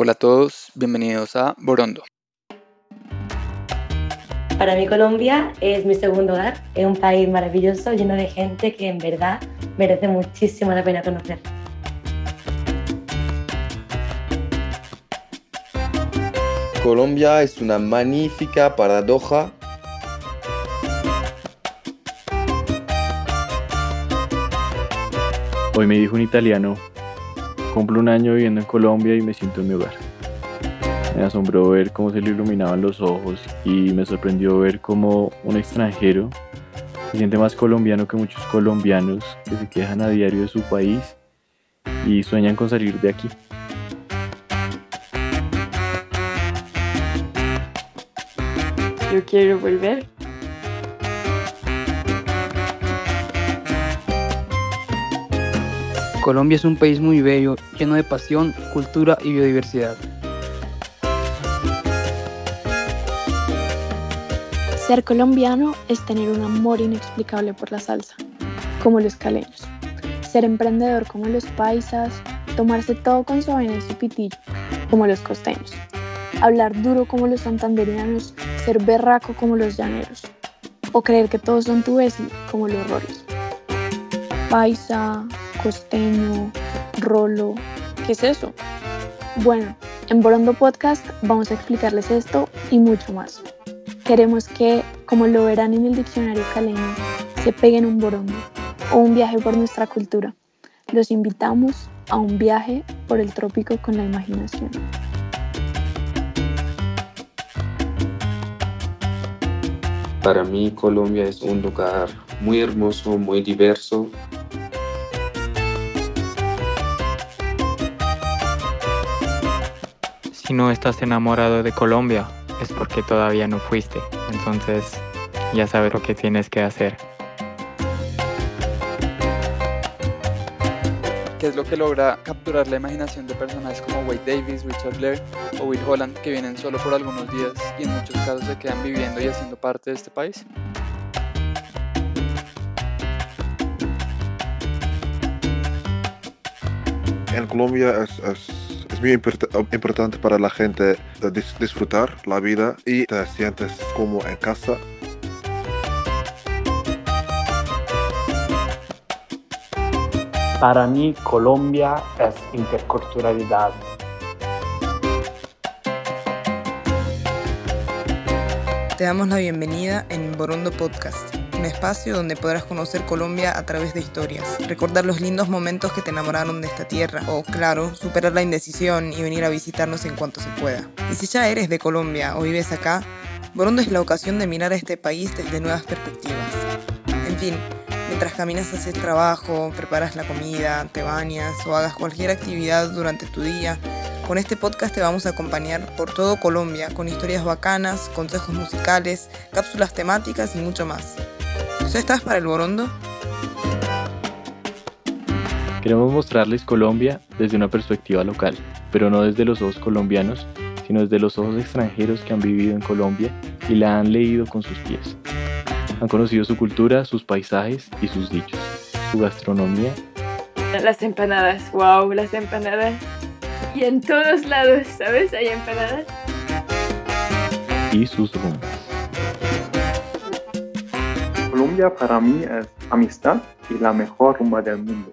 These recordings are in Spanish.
Hola a todos, bienvenidos a Borondo. Para mí Colombia es mi segundo hogar, es un país maravilloso, lleno de gente que en verdad merece muchísimo la pena conocer. Colombia es una magnífica paradoja Hoy me dijo un italiano, cumplo un año viviendo en Colombia y me siento en mi hogar. Me asombró ver cómo se le iluminaban los ojos y me sorprendió ver cómo un extranjero se siente más colombiano que muchos colombianos que se quejan a diario de su país y sueñan con salir de aquí. Yo quiero volver. Colombia es un país muy bello, lleno de pasión, cultura y biodiversidad. Ser colombiano es tener un amor inexplicable por la salsa, como los caleños. Ser emprendedor como los paisas, tomarse todo con su y su pitillo, como los costeños. Hablar duro como los santanderianos, ser berraco como los llaneros. O creer que todos son tu como los rolos. Paisa, costeño, rolo, ¿qué es eso? Bueno, en Borondo Podcast vamos a explicarles esto y mucho más. Queremos que, como lo verán en el diccionario caleño, se peguen un borondo o un viaje por nuestra cultura. Los invitamos a un viaje por el trópico con la imaginación. Para mí Colombia es un lugar muy hermoso, muy diverso. Si no estás enamorado de Colombia, es porque todavía no fuiste. Entonces ya sabes lo que tienes que hacer. ¿Qué es lo que logra capturar la imaginación de personajes como Wade Davis, Richard Blair o Will Holland que vienen solo por algunos días y en muchos casos se quedan viviendo y haciendo parte de este país? En Colombia es, es es muy importante para la gente disfrutar la vida y te sientes como en casa. Para mí Colombia es interculturalidad. Te damos la bienvenida en Borondo Podcast un espacio donde podrás conocer Colombia a través de historias, recordar los lindos momentos que te enamoraron de esta tierra o, claro, superar la indecisión y venir a visitarnos en cuanto se pueda. Y si ya eres de Colombia o vives acá, Borondo es la ocasión de mirar a este país desde nuevas perspectivas. En fin, mientras caminas hacia el trabajo, preparas la comida, te bañas o hagas cualquier actividad durante tu día, con este podcast te vamos a acompañar por todo Colombia con historias bacanas, consejos musicales, cápsulas temáticas y mucho más. ¿Ya estás para el Borondo? Queremos mostrarles Colombia desde una perspectiva local, pero no desde los ojos colombianos, sino desde los ojos extranjeros que han vivido en Colombia y la han leído con sus pies. Han conocido su cultura, sus paisajes y sus dichos, su gastronomía. Las empanadas, wow, las empanadas. Y en todos lados, ¿sabes? Hay empanadas. Y sus rumbas. Colombia para mí es amistad y la mejor rumba del mundo.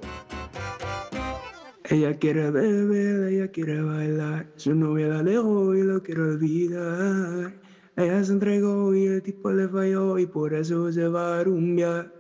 Ella quiere beber, ella quiere bailar, su novia la lejos y lo quiere olvidar. Ella se entregó y el tipo le falló y por eso se va a rumbear.